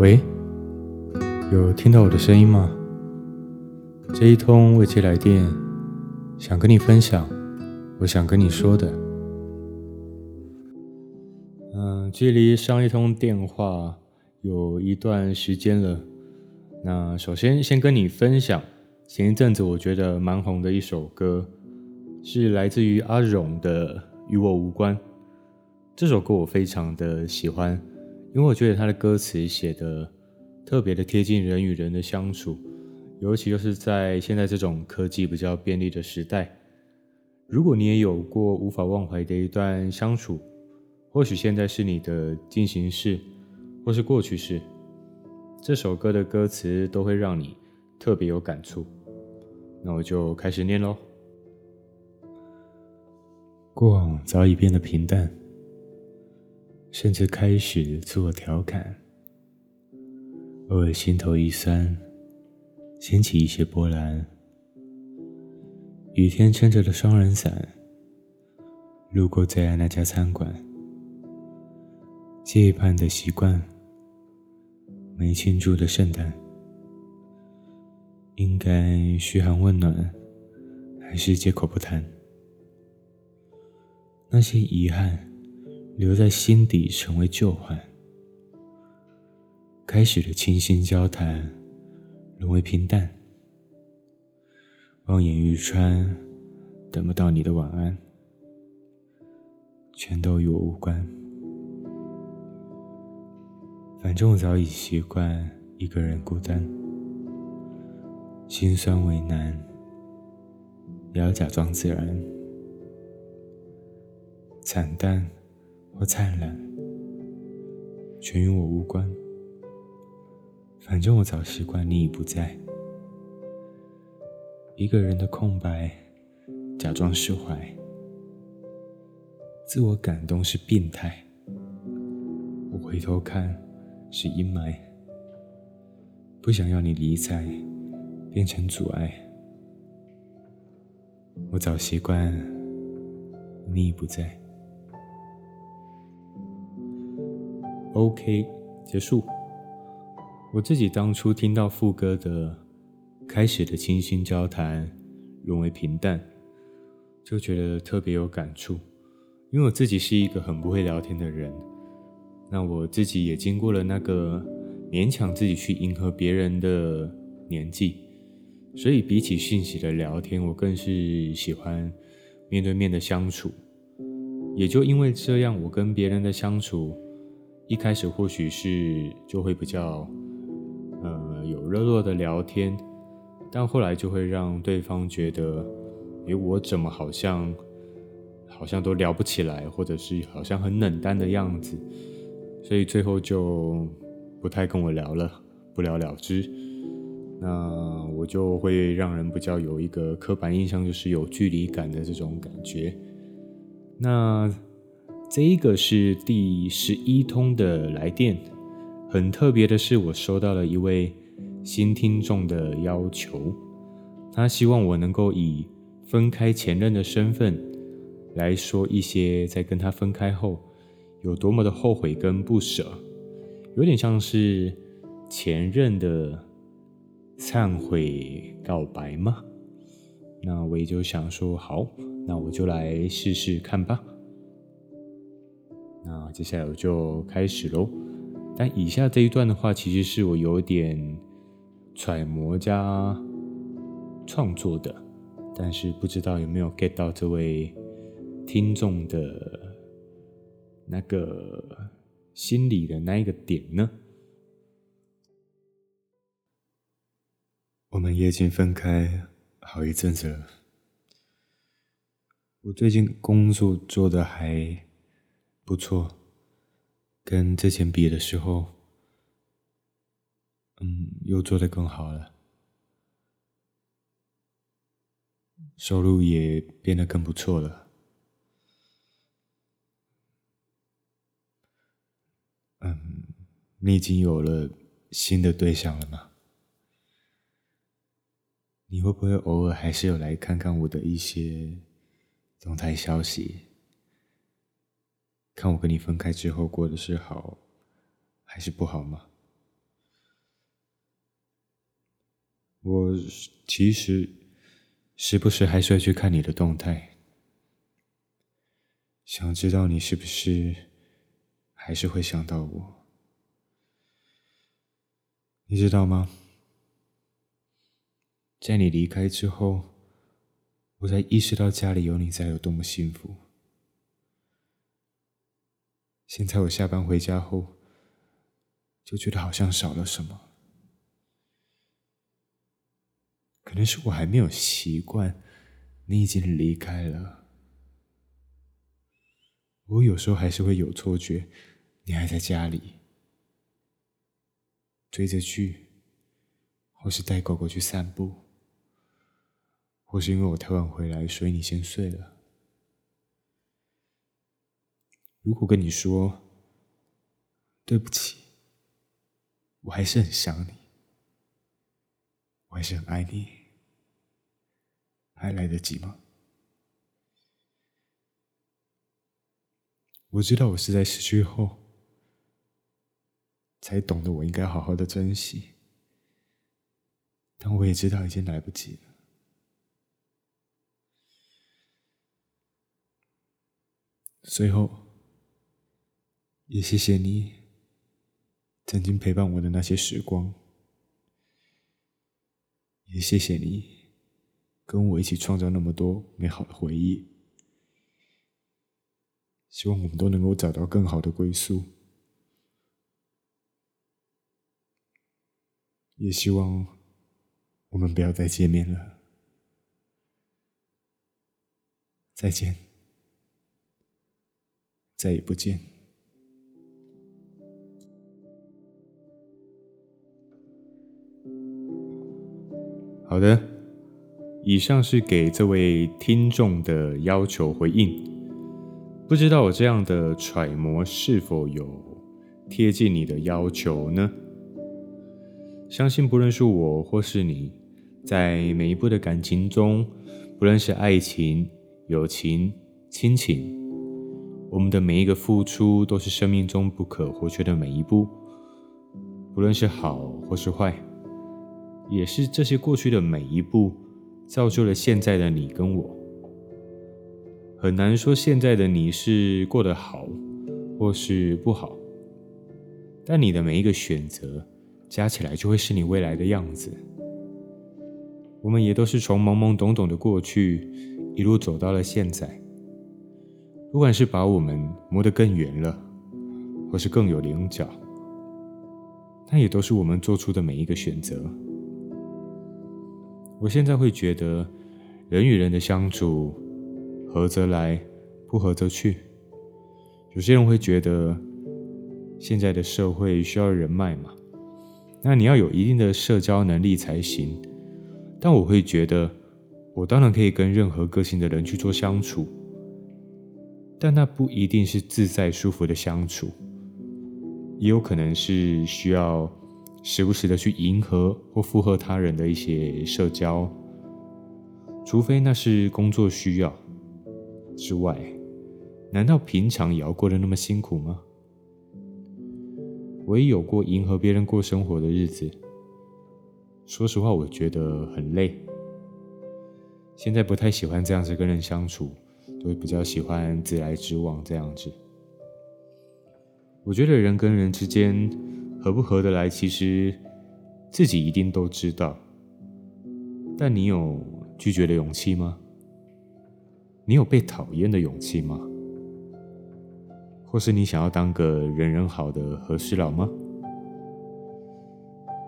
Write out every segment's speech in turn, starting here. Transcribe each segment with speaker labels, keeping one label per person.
Speaker 1: 喂，有听到我的声音吗？这一通未接来电，想跟你分享，我想跟你说的。嗯，距离上一通电话有一段时间了。那首先先跟你分享，前一阵子我觉得蛮红的一首歌，是来自于阿荣的《与我无关》。这首歌我非常的喜欢。因为我觉得他的歌词写得特别的贴近人与人的相处，尤其就是在现在这种科技比较便利的时代。如果你也有过无法忘怀的一段相处，或许现在是你的进行式，或是过去式，这首歌的歌词都会让你特别有感触。那我就开始念喽。过往早已变得平淡。甚至开始自我调侃，偶尔心头一酸，掀起一些波澜。雨天撑着的双人伞，路过最爱那家餐馆，街畔的习惯，没庆祝的圣诞，应该嘘寒问暖，还是借口不谈？那些遗憾。留在心底，成为旧患。开始的倾心交谈，沦为平淡。望眼欲穿，等不到你的晚安，全都与我无关。反正我早已习惯一个人孤单，心酸为难，也要假装自然，惨淡。或灿烂，全与我无关。反正我早习惯你已不在，一个人的空白，假装释怀。自我感动是病态，我回头看是阴霾。不想要你离开，变成阻碍。我早习惯你已不在。OK，结束。我自己当初听到副歌的开始的倾心交谈沦为平淡，就觉得特别有感触。因为我自己是一个很不会聊天的人，那我自己也经过了那个勉强自己去迎合别人的年纪，所以比起讯息的聊天，我更是喜欢面对面的相处。也就因为这样，我跟别人的相处。一开始或许是就会比较，呃，有热络的聊天，但后来就会让对方觉得，诶，我怎么好像，好像都聊不起来，或者是好像很冷淡的样子，所以最后就不太跟我聊了，不了了之。那我就会让人比较有一个刻板印象，就是有距离感的这种感觉。那。这一个是第十一通的来电，很特别的是，我收到了一位新听众的要求，他希望我能够以分开前任的身份来说一些在跟他分开后有多么的后悔跟不舍，有点像是前任的忏悔告白吗？那我也就想说，好，那我就来试试看吧。那接下来我就开始喽。但以下这一段的话，其实是我有点揣摩加创作的，但是不知道有没有 get 到这位听众的那个心里的那一个点呢？我们也已经分开好一阵子了。我最近工作做得还。不错，跟之前比的时候，嗯，又做得更好了，收入也变得更不错了。嗯，你已经有了新的对象了吗？你会不会偶尔还是有来看看我的一些动态消息？看我跟你分开之后过的是好还是不好吗？我其实时不时还是会去看你的动态想知道你是不是还是会想到我。你知道吗？在你离开之后我才意识到家里有你在有多么幸福。现在我下班回家后，就觉得好像少了什么。可能是我还没有习惯，你已经离开了。我有时候还是会有错觉，你还在家里追着剧，或是带狗狗去散步，或是因为我太晚回来，所以你先睡了。如果跟你说对不起，我还是很想你，我还是很爱你。还来得及吗？我知道我是在失去后，才懂得我应该好好的珍惜，但我也知道已经来不及了。最后，也谢谢你曾经陪伴我的那些时光，也谢谢你。跟我一起创造那么多美好的回忆，希望我们都能够找到更好的归宿，也希望我们不要再见面了。再见，再也不见。好的。以上是给这位听众的要求回应，不知道我这样的揣摩是否有贴近你的要求呢？相信不论是我或是你，在每一步的感情中，不论是爱情、友情、亲情，我们的每一个付出都是生命中不可或缺的每一步，不论是好或是坏，也是这些过去的每一步。造就了现在的你跟我，很难说现在的你是过得好，或是不好。但你的每一个选择，加起来就会是你未来的样子。我们也都是从懵懵懂懂的过去，一路走到了现在。不管是把我们磨得更圆了，或是更有棱角，那也都是我们做出的每一个选择。我现在会觉得，人与人的相处，合则来，不合则去。有些人会觉得，现在的社会需要人脉嘛，那你要有一定的社交能力才行。但我会觉得，我当然可以跟任何个性的人去做相处，但那不一定是自在舒服的相处，也有可能是需要。时不时的去迎合或附和他人的一些社交，除非那是工作需要之外，难道平常也要过得那么辛苦吗？我也有过迎合别人过生活的日子，说实话，我觉得很累。现在不太喜欢这样子跟人相处，都会比较喜欢直来直往这样子。我觉得人跟人之间。合不合得来，其实自己一定都知道。但你有拒绝的勇气吗？你有被讨厌的勇气吗？或是你想要当个人人好的和事佬吗？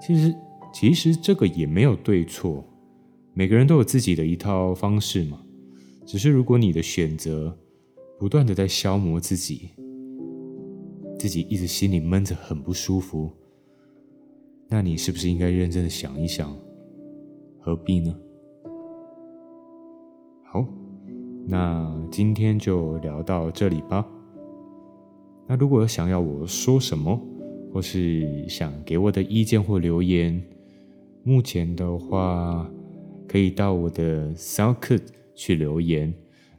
Speaker 1: 其实，其实这个也没有对错，每个人都有自己的一套方式嘛。只是如果你的选择不断的在消磨自己。自己一直心里闷着，很不舒服。那你是不是应该认真的想一想，何必呢？好，那今天就聊到这里吧。那如果想要我说什么，或是想给我的意见或留言，目前的话可以到我的 SoundCloud 去留言，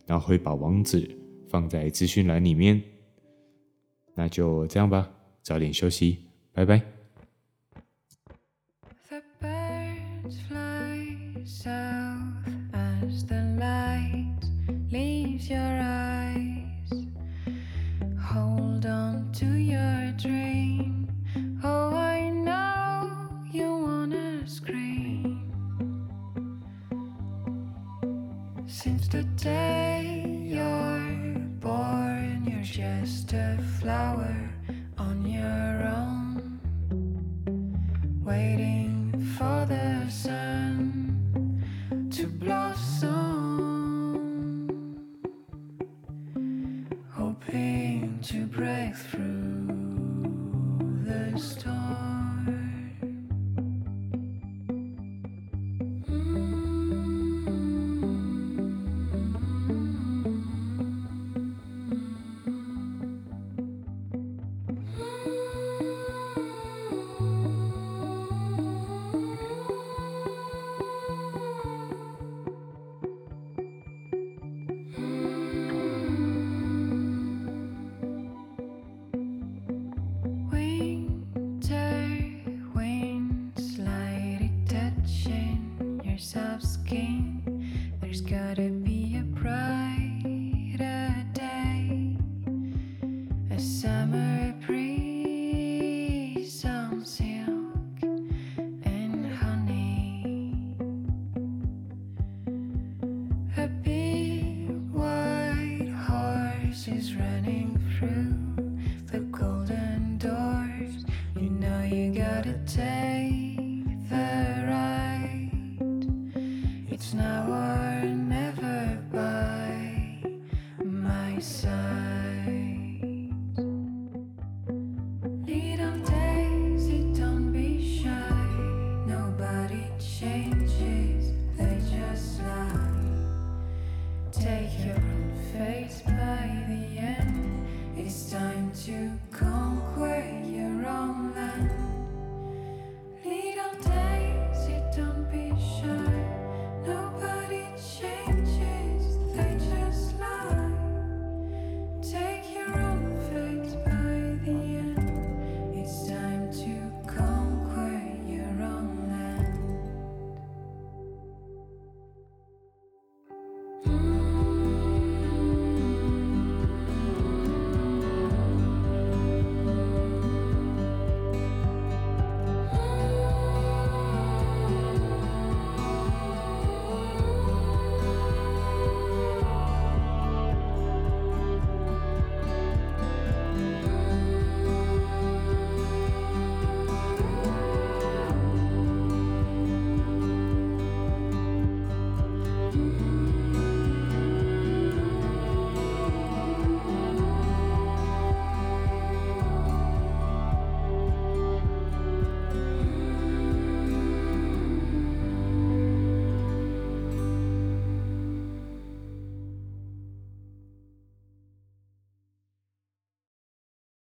Speaker 1: 然后会把网址放在资讯栏里面。那就这样吧早点休息拜拜。
Speaker 2: Your eyes waiting for the sun to blossom. Be a brighter day, a summer breeze silk and honey, a big white horse is running through the golden doors. You know you gotta take the ride. It's now. come.